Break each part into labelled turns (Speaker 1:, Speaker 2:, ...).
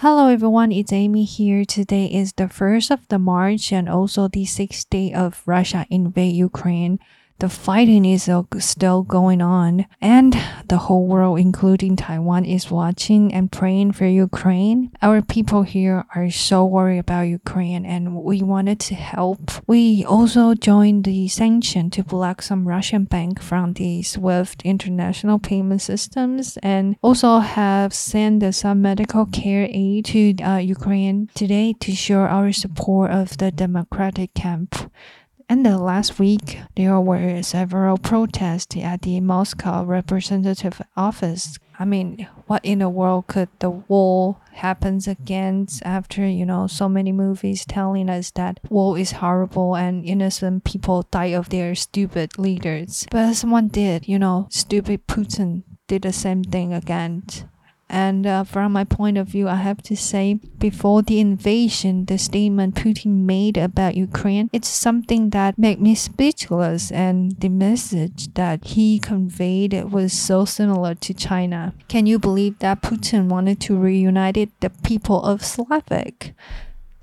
Speaker 1: Hello everyone, it's Amy here. Today is the 1st of the March and also the 6th day of Russia invade Ukraine the fighting is still going on, and the whole world, including Taiwan, is watching and praying for Ukraine. Our people here are so worried about Ukraine, and we wanted to help. We also joined the sanction to block some Russian bank from the SWIFT international payment systems, and also have sent some medical care aid to uh, Ukraine today to show our support of the democratic camp. And the last week, there were several protests at the Moscow representative office. I mean, what in the world could the war happens again after, you know, so many movies telling us that war is horrible and innocent people die of their stupid leaders. But someone did, you know, stupid Putin did the same thing again. And uh, from my point of view, I have to say, before the invasion, the statement Putin made about Ukraine, it's something that made me speechless. And the message that he conveyed was so similar to China. Can you believe that Putin wanted to reunite the people of Slavic?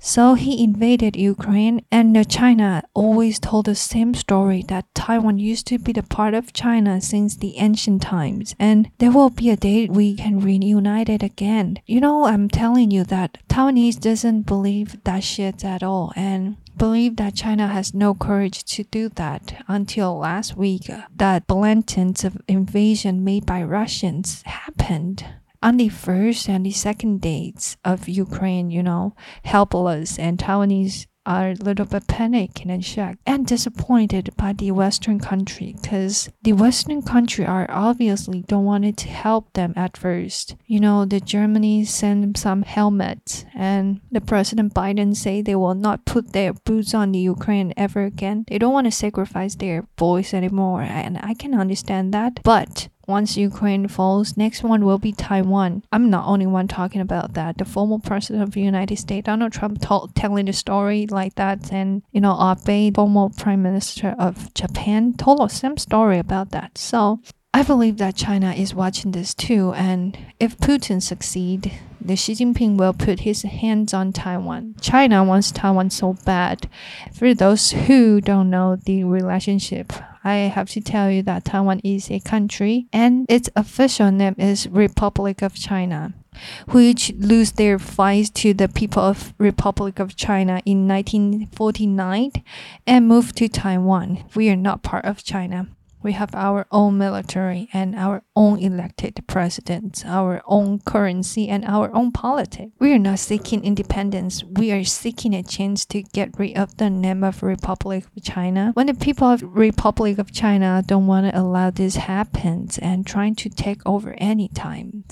Speaker 1: So he invaded Ukraine, and China always told the same story that Taiwan used to be the part of China since the ancient times, and there will be a day we can reunite it again. You know, I'm telling you that Taiwanese doesn't believe that shit at all, and believe that China has no courage to do that until last week uh, that blatant invasion made by Russians happened on the first and the second dates of Ukraine, you know, helpless and Taiwanese are a little bit panicked and shocked and disappointed by the Western country because the Western country are obviously don't want to help them at first. You know, the Germany sent some helmets and the President Biden say they will not put their boots on the Ukraine ever again. They don't want to sacrifice their boys anymore and I can understand that. But once Ukraine falls, next one will be Taiwan. I'm not only one talking about that. The former president of the United States, Donald Trump, told, telling the story like that, and you know, Abe, former prime minister of Japan, told us some story about that. So I believe that China is watching this too, and if Putin succeed, the Xi Jinping will put his hands on Taiwan. China wants Taiwan so bad. For those who don't know the relationship I have to tell you that Taiwan is a country and its official name is Republic of China which lose their fights to the people of Republic of China in 1949 and moved to Taiwan. We are not part of China. We have our own military and our own elected presidents, our own currency and our own politics. We are not seeking independence. We are seeking a chance to get rid of the name of Republic of China. When the people of Republic of China don't want to allow this happens and trying to take over any time.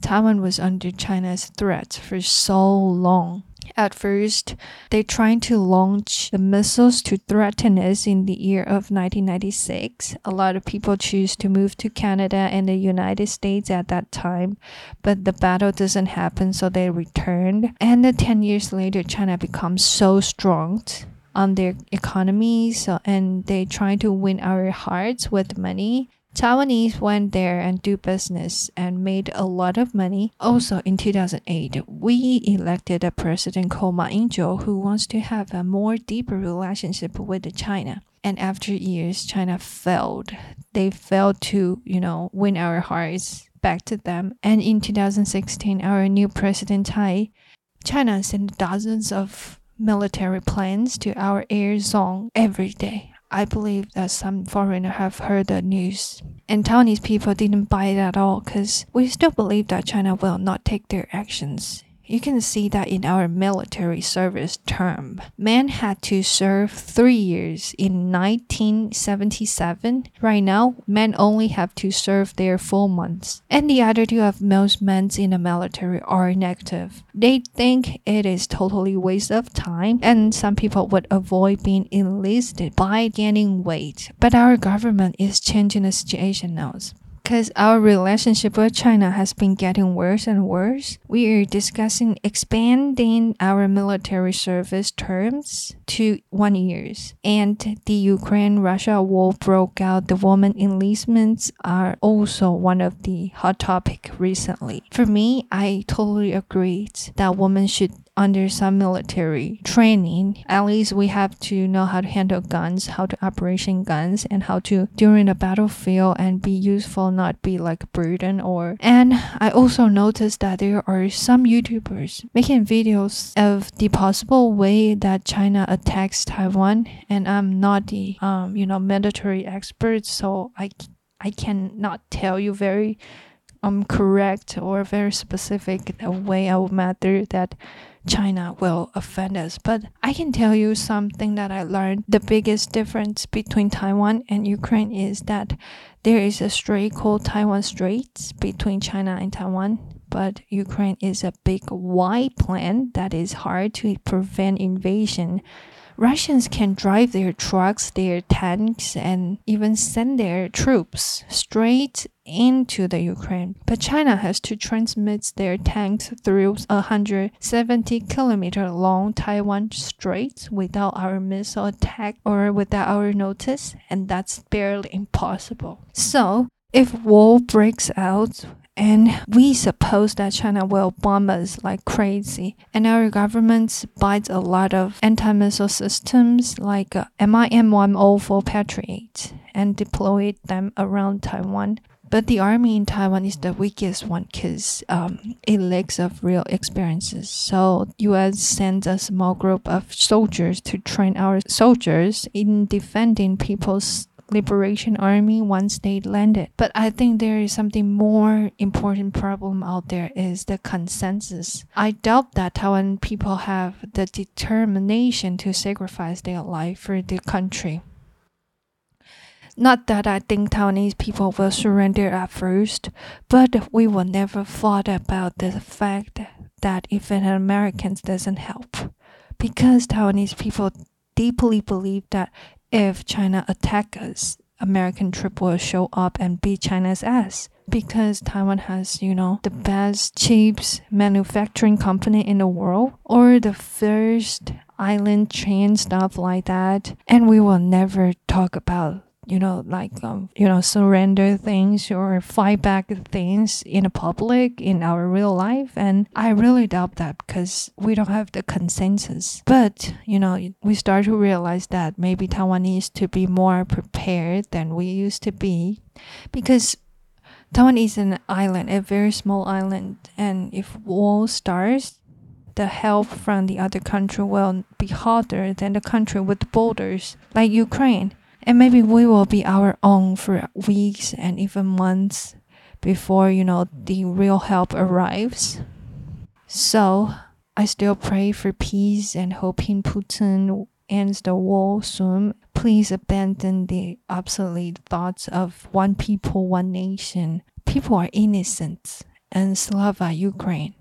Speaker 1: Taiwan was under China's threat for so long. At first, they tried to launch the missiles to threaten us in the year of 1996. A lot of people choose to move to Canada and the United States at that time, but the battle doesn't happen, so they returned. And then 10 years later, China becomes so strong on their economy, so and they try to win our hearts with money Taiwanese went there and do business and made a lot of money. Also in 2008, we elected a president called Ma Ying-jeou who wants to have a more deeper relationship with China. And after years, China failed. They failed to, you know, win our hearts back to them. And in 2016, our new president Tsai, China sent dozens of military planes to our air zone every day. I believe that some foreigners have heard the news. And Taiwanese people didn't buy it at all because we still believe that China will not take their actions. You can see that in our military service term. Men had to serve three years in 1977. Right now, men only have to serve their four months. And the attitude of most men in the military are negative. They think it is totally waste of time, and some people would avoid being enlisted by gaining weight. But our government is changing the situation now because our relationship with China has been getting worse and worse, we are discussing expanding our military service terms to one years. And the Ukraine-Russia war broke out. The woman enlistments are also one of the hot topic recently. For me, I totally agree that women should under some military training, at least we have to know how to handle guns, how to operation guns, and how to during the battlefield and be useful, not be like burden or. And I also noticed that there are some YouTubers making videos of the possible way that China attacks Taiwan, and I'm not the um you know military expert, so I I cannot tell you very um correct or very specific the way of matter that China will offend us. But I can tell you something that I learned. The biggest difference between Taiwan and Ukraine is that there is a strait called Taiwan Straits between China and Taiwan. But Ukraine is a big wide plan that is hard to prevent invasion Russians can drive their trucks, their tanks, and even send their troops straight into the Ukraine. But China has to transmit their tanks through a 170 kilometer long Taiwan Strait without our missile attack or without our notice, and that's barely impossible. So, if war breaks out, and we suppose that China will bomb us like crazy. And our government buys a lot of anti-missile systems like uh, MIM-104 Patriot and deploy them around Taiwan. But the army in Taiwan is the weakest one because um, it lacks of real experiences. So U.S. sends a small group of soldiers to train our soldiers in defending people's Liberation Army once they landed. But I think there is something more important problem out there is the consensus. I doubt that Taiwan people have the determination to sacrifice their life for the country. Not that I think Taiwanese people will surrender at first, but we will never thought about the fact that if an doesn't help. Because Taiwanese people deeply believe that if China attack us, American trip will show up and beat China's ass because Taiwan has, you know, the best chips manufacturing company in the world or the first island chain stuff like that. And we will never talk about you know, like, um, you know, surrender things or fight back things in the public in our real life. And I really doubt that because we don't have the consensus. But, you know, we start to realize that maybe Taiwan needs to be more prepared than we used to be because Taiwan is an island, a very small island. And if war starts, the help from the other country will be harder than the country with borders like Ukraine. And maybe we will be our own for weeks and even months before, you know, the real help arrives. So I still pray for peace and hoping Putin ends the war soon. Please abandon the obsolete thoughts of one people, one nation. People are innocent and Slava Ukraine.